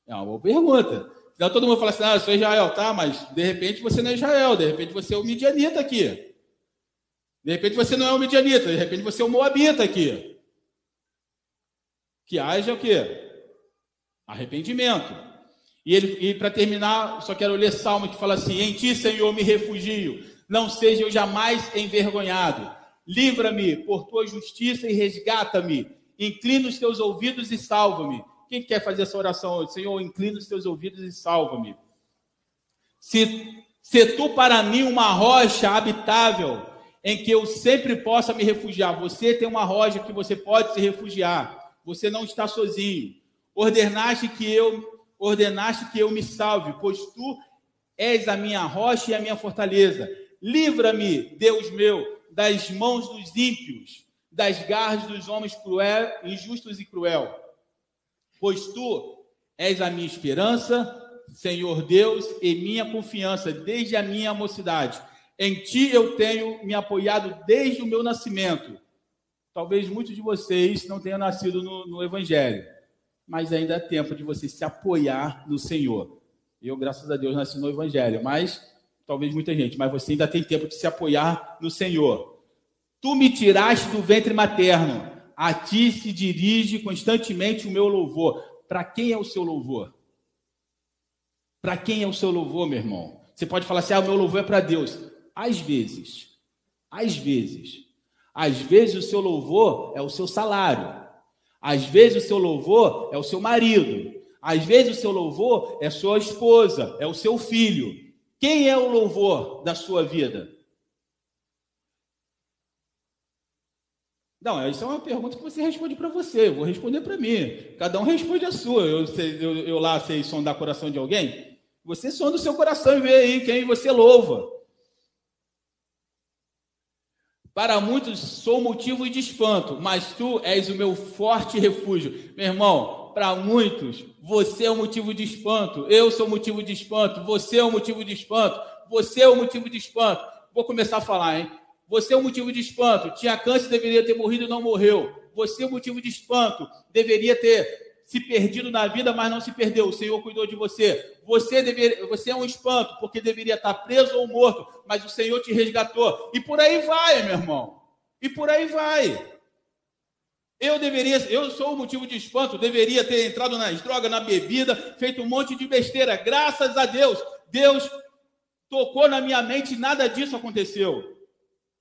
É uma boa pergunta. Senão todo mundo fala assim, ah, eu sou Israel, tá, mas de repente você não é Israel, de repente você é o Midianita aqui. De repente você não é o Midianita, de repente você é o Moabita aqui. Que haja o quê? Arrependimento. E, e para terminar, só quero ler Salmo que fala assim: Em ti, Senhor, me refugio não seja eu jamais envergonhado. Livra-me por tua justiça e resgata-me. Inclina os teus ouvidos e salva-me. Quem quer fazer essa oração hoje? Senhor, inclina os teus ouvidos e salva-me. Se, se tu para mim uma rocha habitável, em que eu sempre possa me refugiar. Você tem uma rocha que você pode se refugiar. Você não está sozinho. Ordenaste que eu ordenaste que eu me salve, pois tu és a minha rocha e a minha fortaleza. Livra-me, Deus meu, das mãos dos ímpios, das garras dos homens cruel, injustos e cruel. Pois tu és a minha esperança, Senhor Deus, e minha confiança desde a minha mocidade. Em ti eu tenho me apoiado desde o meu nascimento. Talvez muitos de vocês não tenham nascido no, no Evangelho, mas ainda é tempo de você se apoiar no Senhor. Eu, graças a Deus, nasci no Evangelho, mas talvez muita gente, mas você ainda tem tempo de se apoiar no Senhor. Tu me tiraste do ventre materno, a ti se dirige constantemente o meu louvor. Para quem é o seu louvor? Para quem é o seu louvor, meu irmão? Você pode falar assim: ah, o meu louvor é para Deus. Às vezes, às vezes, às vezes o seu louvor é o seu salário, às vezes o seu louvor é o seu marido, às vezes o seu louvor é sua esposa, é o seu filho. Quem é o louvor da sua vida? Não, isso é uma pergunta que você responde para você, eu vou responder para mim. Cada um responde a sua. Eu, eu, eu lá sei sondar o coração de alguém. Você sonda o seu coração e vê aí quem você louva. Para muitos sou motivo de espanto, mas tu és o meu forte refúgio. Meu irmão, para muitos, você é o motivo de espanto, eu sou motivo de espanto, você é o motivo de espanto, você é o motivo de espanto. Vou começar a falar, hein? Você é o motivo de espanto. Tinha câncer, deveria ter morrido e não morreu. Você, o motivo de espanto, deveria ter se perdido na vida, mas não se perdeu. O Senhor cuidou de você. Você, deveria, você é um espanto, porque deveria estar preso ou morto, mas o Senhor te resgatou. E por aí vai, meu irmão. E por aí vai. Eu deveria, eu sou o motivo de espanto, deveria ter entrado nas drogas, na bebida, feito um monte de besteira. Graças a Deus, Deus tocou na minha mente e nada disso aconteceu.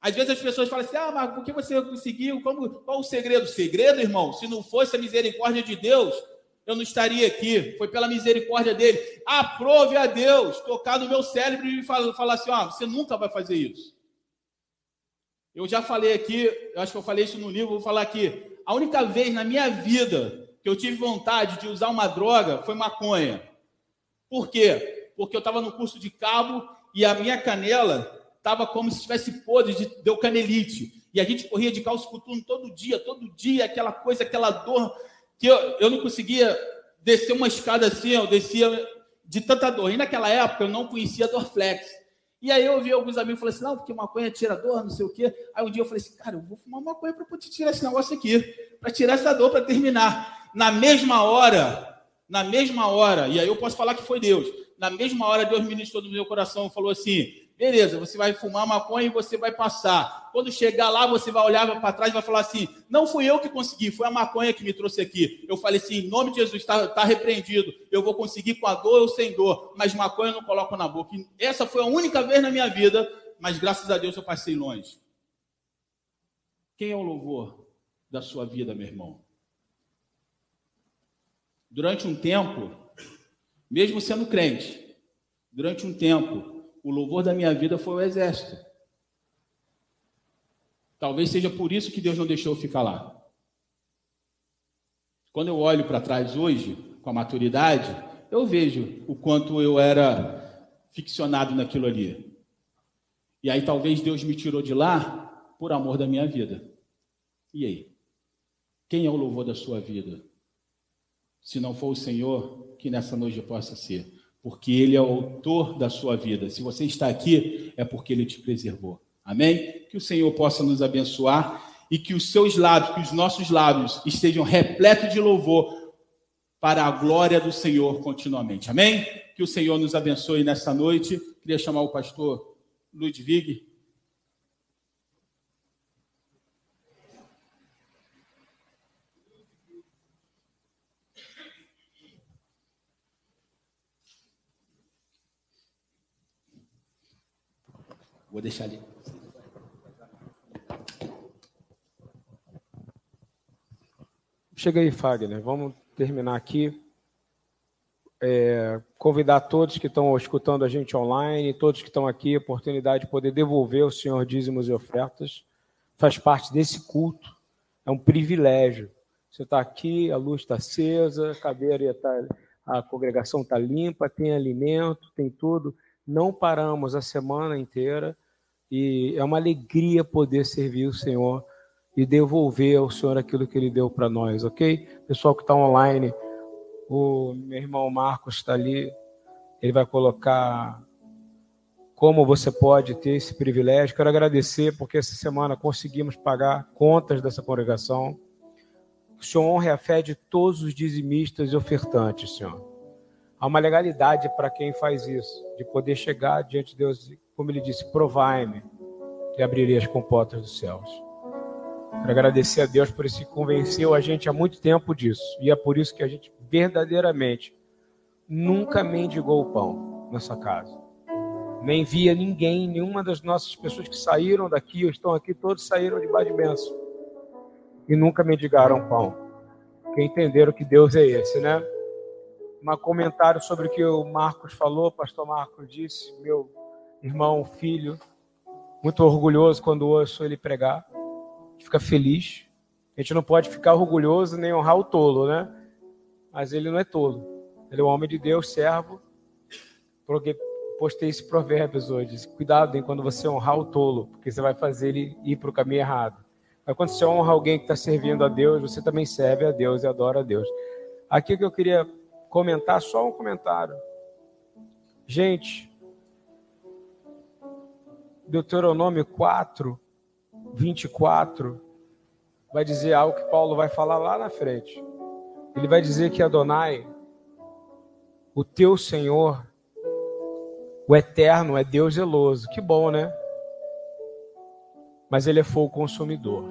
Às vezes as pessoas falam assim: ah, mas por que você conseguiu? Como, qual o segredo? Segredo, irmão, se não fosse a misericórdia de Deus, eu não estaria aqui. Foi pela misericórdia dele. Aprove a Deus tocar no meu cérebro e falar, falar assim: ah, você nunca vai fazer isso. Eu já falei aqui, eu acho que eu falei isso no livro, vou falar aqui. A única vez na minha vida que eu tive vontade de usar uma droga foi maconha. Por quê? Porque eu estava no curso de cabo e a minha canela estava como se estivesse podre, de, deu canelite. E a gente corria de calço coturno todo dia, todo dia, aquela coisa, aquela dor, que eu, eu não conseguia descer uma escada assim, eu descia de tanta dor. E naquela época eu não conhecia Dorflex. E aí eu ouvi alguns amigos falando assim, não, porque maconha tira dor, não sei o quê. Aí um dia eu falei assim, cara, eu vou fumar maconha para poder tirar esse negócio aqui, para tirar essa dor, para terminar. Na mesma hora, na mesma hora, e aí eu posso falar que foi Deus, na mesma hora Deus ministrou no meu coração, falou assim, Beleza, você vai fumar maconha e você vai passar. Quando chegar lá, você vai olhar para trás e vai falar assim: não fui eu que consegui, foi a maconha que me trouxe aqui. Eu falei assim: em nome de Jesus, está tá repreendido. Eu vou conseguir com a dor ou sem dor, mas maconha eu não coloco na boca. Essa foi a única vez na minha vida, mas graças a Deus eu passei longe. Quem é o louvor da sua vida, meu irmão? Durante um tempo, mesmo sendo crente, durante um tempo, o louvor da minha vida foi o exército. Talvez seja por isso que Deus não deixou eu ficar lá. Quando eu olho para trás hoje, com a maturidade, eu vejo o quanto eu era ficcionado naquilo ali. E aí talvez Deus me tirou de lá por amor da minha vida. E aí? Quem é o louvor da sua vida? Se não for o Senhor, que nessa noite possa ser porque Ele é o autor da sua vida. Se você está aqui, é porque Ele te preservou. Amém? Que o Senhor possa nos abençoar e que os seus lábios, que os nossos lábios estejam repletos de louvor para a glória do Senhor continuamente. Amém? Que o Senhor nos abençoe nessa noite. Queria chamar o pastor Ludwig Vou deixar ali. Chega aí, Fagner. Vamos terminar aqui. É, convidar todos que estão escutando a gente online, todos que estão aqui, a oportunidade de poder devolver ao Senhor dízimos e ofertas. Faz parte desse culto. É um privilégio. Você está aqui, a luz está acesa, a cadeira está, a congregação está limpa, tem alimento, tem tudo. Não paramos a semana inteira e é uma alegria poder servir o Senhor e devolver ao Senhor aquilo que Ele deu para nós, ok? Pessoal que está online, o meu irmão Marcos está ali, ele vai colocar como você pode ter esse privilégio. Quero agradecer porque essa semana conseguimos pagar contas dessa congregação. O Senhor honre a fé de todos os dizimistas e ofertantes, Senhor. Há uma legalidade para quem faz isso, de poder chegar diante de Deus como ele disse, provai-me e abrirei as comportas dos céus. Quero agradecer a Deus por que convenceu a gente há muito tempo disso. E é por isso que a gente verdadeiramente nunca mendigou o pão nessa casa. Nem via ninguém, nenhuma das nossas pessoas que saíram daqui ou estão aqui, todos saíram de de bênção. E nunca mendigaram pão. Que entenderam que Deus é esse, né? Um comentário sobre o que o Marcos falou, pastor Marcos disse, meu irmão, filho, muito orgulhoso quando ouço ele pregar. A gente fica feliz. A gente não pode ficar orgulhoso nem honrar o tolo, né? Mas ele não é tolo. Ele é um homem de Deus, servo. Porque postei esse provérbio hoje. Cuidado em quando você honrar o tolo, porque você vai fazer ele ir para o caminho errado. Mas quando você honra alguém que está servindo a Deus, você também serve a Deus e adora a Deus. Aqui que eu queria comentar, só um comentário. Gente, Deuteronômio 4, 24, vai dizer algo que Paulo vai falar lá na frente. Ele vai dizer que Adonai, o teu Senhor, o eterno, é Deus zeloso. Que bom, né? Mas ele é fogo consumidor.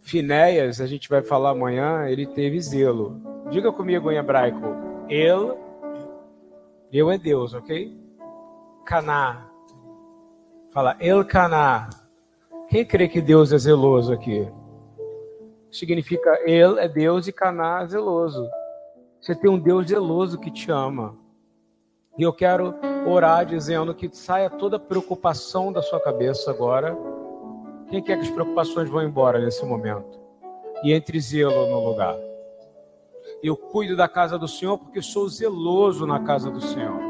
Finéias, a gente vai falar amanhã, ele teve zelo. Diga comigo em hebraico. Ele, eu é Deus, ok? Caná. Fala, El Caná. Quem crê que Deus é zeloso aqui? Significa Ele é Deus e Caná é zeloso. Você tem um Deus zeloso que te ama. E eu quero orar dizendo que saia toda preocupação da sua cabeça agora. Quem quer que as preocupações vão embora nesse momento? E entre zelo no lugar. Eu cuido da casa do Senhor porque sou zeloso na casa do Senhor.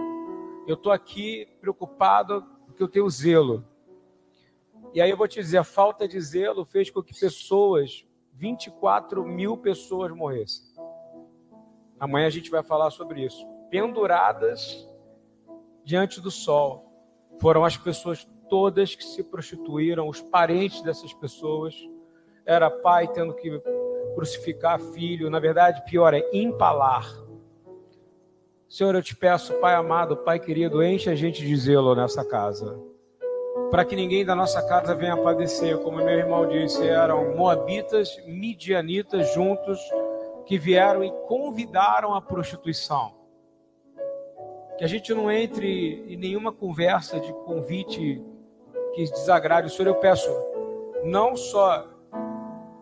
Eu estou aqui preocupado porque eu tenho zelo. E aí eu vou te dizer, a falta de zelo fez com que pessoas, 24 mil pessoas morressem. Amanhã a gente vai falar sobre isso. Penduradas diante do sol. Foram as pessoas todas que se prostituíram, os parentes dessas pessoas. Era pai tendo que crucificar filho. Na verdade, pior é empalar. Senhor, eu te peço, Pai amado, Pai querido, enche a gente de zelo nessa casa. Para que ninguém da nossa casa venha padecer. Como meu irmão disse, eram moabitas, midianitas juntos que vieram e convidaram a prostituição. Que a gente não entre em nenhuma conversa de convite que desagrade Senhor. Eu peço não só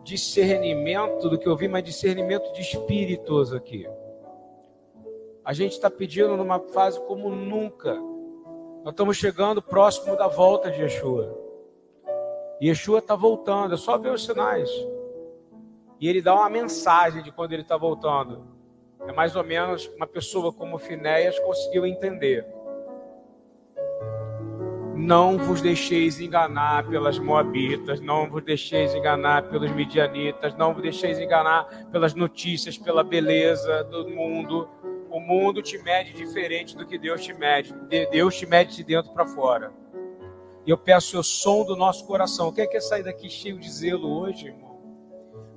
discernimento do que eu vi, mas discernimento de espíritos aqui. A gente está pedindo numa fase como nunca. Nós estamos chegando próximo da volta de Yeshua. Yeshua está voltando, é só ver os sinais. E ele dá uma mensagem de quando ele está voltando. É mais ou menos uma pessoa como Finéias conseguiu entender. Não vos deixeis enganar pelas moabitas, não vos deixeis enganar pelos midianitas, não vos deixeis enganar pelas notícias, pela beleza do mundo. O mundo te mede diferente do que Deus te mede. Deus te mede de dentro para fora. E eu peço o som do nosso coração. Quem quer sair daqui cheio de zelo hoje, irmão?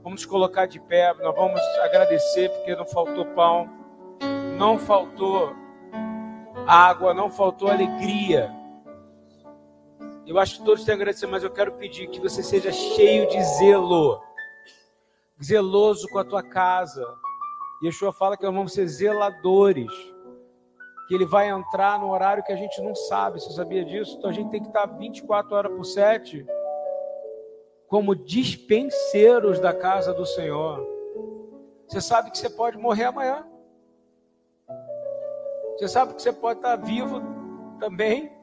Vamos colocar de pé, nós vamos agradecer porque não faltou pão, não faltou água, não faltou alegria. Eu acho que todos têm que agradecer, mas eu quero pedir que você seja cheio de zelo, zeloso com a tua casa. Yeshua fala que nós vamos ser zeladores, que ele vai entrar no horário que a gente não sabe. Você sabia disso? Então a gente tem que estar 24 horas por 7 como dispenseiros da casa do Senhor. Você sabe que você pode morrer amanhã. Você sabe que você pode estar vivo também.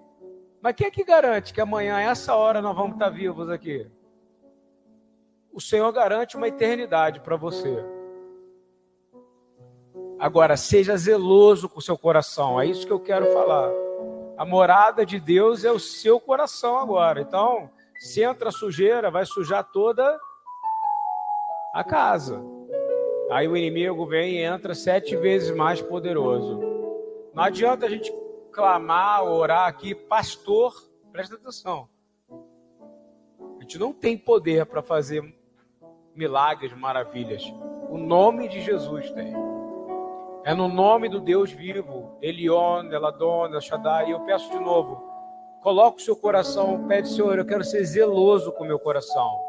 Mas quem é que garante que amanhã, essa hora, nós vamos estar vivos aqui? O Senhor garante uma eternidade para você. Agora, seja zeloso com o seu coração. É isso que eu quero falar. A morada de Deus é o seu coração agora. Então, se entra sujeira, vai sujar toda a casa. Aí o inimigo vem e entra sete vezes mais poderoso. Não adianta a gente clamar, orar aqui, pastor, presta atenção. A gente não tem poder para fazer milagres, maravilhas. O nome de Jesus tem. É no nome do Deus vivo, Elion, Eladon, El Shaddai. E eu peço de novo, Coloca o seu coração, pede, Senhor, eu quero ser zeloso com o meu coração.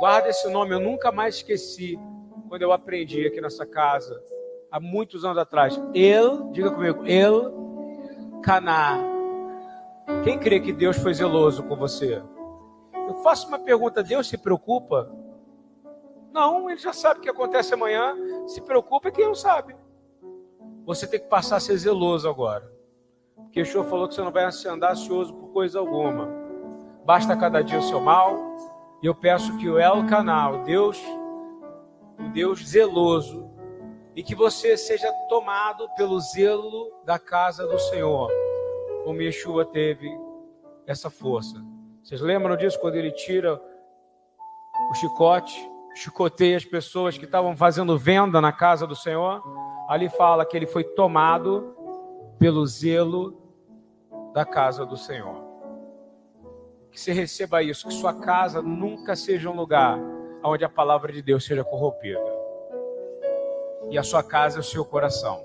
Guarda esse nome, eu nunca mais esqueci quando eu aprendi aqui nessa casa, há muitos anos atrás. El, diga comigo, El Caná. Quem crê que Deus foi zeloso com você? Eu faço uma pergunta: Deus se preocupa? Não, ele já sabe o que acontece amanhã. Se preocupa é quem não sabe. Você tem que passar a ser zeloso agora. Porque o Senhor falou que você não vai andar ansioso por coisa alguma. Basta cada dia o seu mal. E eu peço que o El Canal, Deus, o Deus zeloso, e que você seja tomado pelo zelo da casa do Senhor, como Yeshua teve essa força. Vocês lembram disso quando ele tira o chicote, chicoteia as pessoas que estavam fazendo venda na casa do Senhor? Ali fala que ele foi tomado pelo zelo da casa do Senhor. Que você receba isso, que sua casa nunca seja um lugar onde a palavra de Deus seja corrompida. E a sua casa é o seu coração.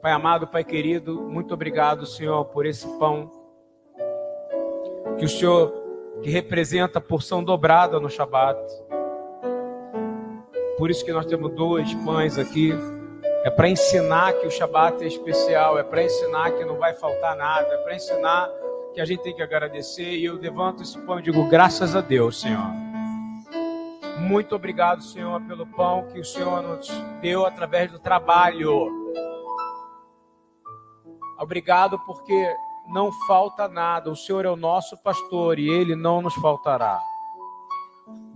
Pai amado, Pai querido, muito obrigado, Senhor, por esse pão que o Senhor que representa a porção dobrada no Shabat. Por isso que nós temos dois pães aqui. É para ensinar que o Shabat é especial, é para ensinar que não vai faltar nada, é para ensinar que a gente tem que agradecer. E eu levanto esse pão e digo: graças a Deus, Senhor. Muito obrigado, Senhor, pelo pão que o Senhor nos deu através do trabalho. Obrigado porque não falta nada. O Senhor é o nosso pastor e ele não nos faltará.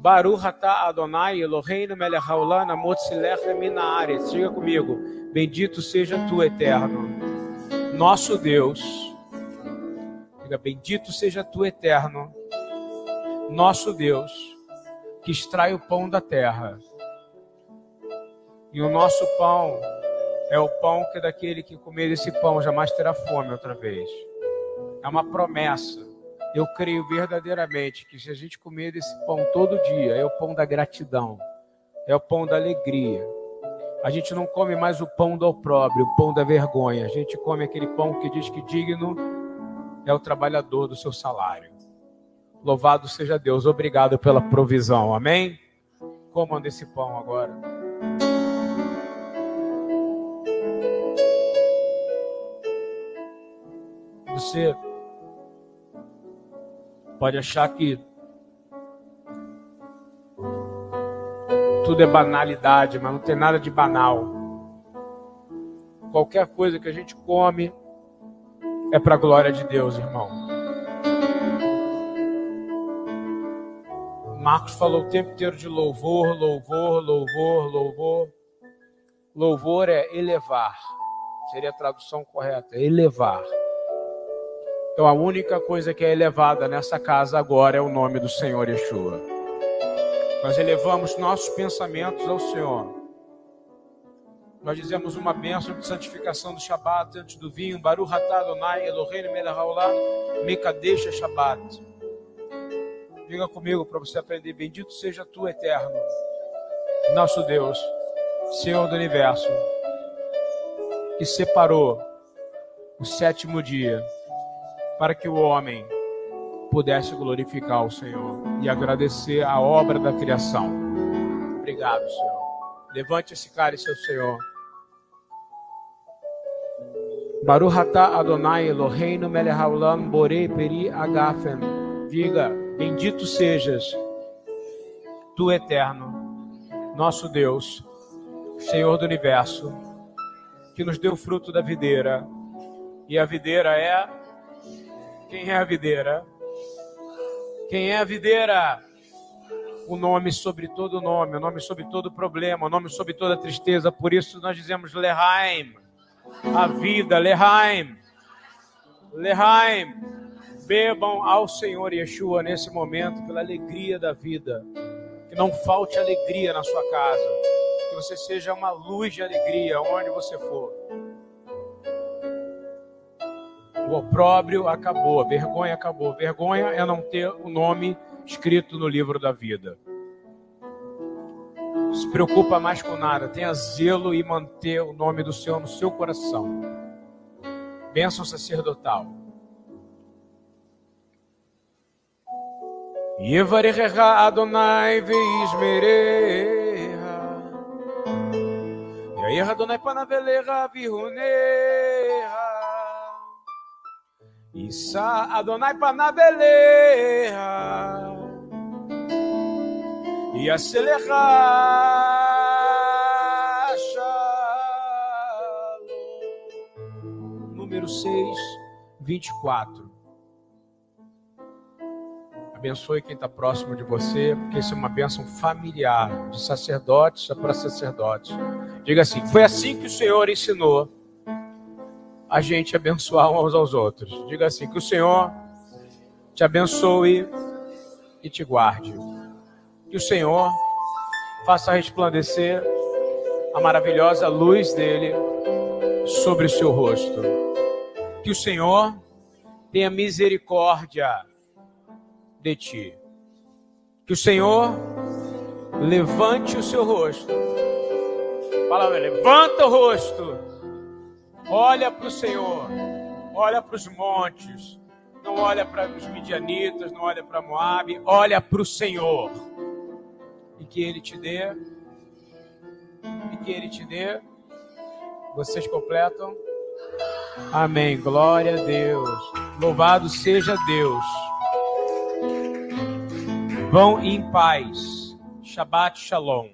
Baruch atah Adonai Eloheinu melech haolam amotzilech minaret. Diga comigo. Bendito seja tu, eterno. Nosso Deus. Diga, bendito seja tu, eterno. Nosso Deus, que extrai o pão da terra. E o nosso pão é o pão que daquele que comer esse pão jamais terá fome outra vez. É uma promessa. Eu creio verdadeiramente que se a gente comer esse pão todo dia, é o pão da gratidão, é o pão da alegria. A gente não come mais o pão do opróbrio, o pão da vergonha. A gente come aquele pão que diz que digno é o trabalhador do seu salário. Louvado seja Deus, obrigado pela provisão. Amém? Comam desse pão agora. Você pode achar que tudo é banalidade, mas não tem nada de banal. Qualquer coisa que a gente come é para a glória de Deus, irmão. Marcos falou o tempo inteiro de louvor, louvor, louvor, louvor. Louvor é elevar. Seria a tradução correta, elevar. Então a única coisa que é elevada nessa casa agora é o nome do Senhor Yeshua. Nós elevamos nossos pensamentos ao Senhor. Nós dizemos uma bênção de santificação do Shabat antes do vinho. Baruch Adonai Eloheinu melech haolam mekadesh Shabat. Diga comigo para você aprender. Bendito seja tu, eterno, nosso Deus, Senhor do universo, que separou o sétimo dia para que o homem pudesse glorificar o Senhor e agradecer a obra da criação. Obrigado, Senhor. Levante esse cálice ao Senhor. Baruch atah Adonai Eloheinu melech haolam borei peri agafen. Diga, bendito sejas tu eterno, nosso Deus, Senhor do universo, que nos deu fruto da videira. E a videira é quem é a videira? Quem é a videira? O nome sobre todo nome, o nome sobre todo problema, o nome sobre toda tristeza. Por isso nós dizemos Lehaim, a vida, Lehaim, Lehaim. Bebam ao Senhor Yeshua nesse momento pela alegria da vida. Que não falte alegria na sua casa. Que você seja uma luz de alegria onde você for. O opróbrio acabou, a vergonha acabou. Vergonha é não ter o nome escrito no livro da vida. Se preocupa mais com nada, tenha zelo e manter o nome do Senhor no seu coração. Bênção sacerdotal. Yevarecha Adonai veismereha. Yair Adonai panaveleha vihuneha. Isa Adonai panaveleha e acelerar número 6, 24. Abençoe quem está próximo de você, porque isso é uma bênção familiar, de sacerdotes para sacerdotes. Diga assim: foi assim que o Senhor ensinou a gente abençoar uns aos outros. Diga assim: que o Senhor te abençoe e te guarde. Que o Senhor faça resplandecer a maravilhosa luz dele sobre o seu rosto. Que o Senhor tenha misericórdia de ti. Que o Senhor levante o seu rosto. Fala, levanta o rosto. Olha para o Senhor. Olha para os montes. Não olha para os midianitas, não olha para Moabe, olha para o Senhor. E que ele te dê e que ele te dê. Vocês completam? Amém. Glória a Deus. Louvado seja Deus. Vão em paz. Shabbat Shalom.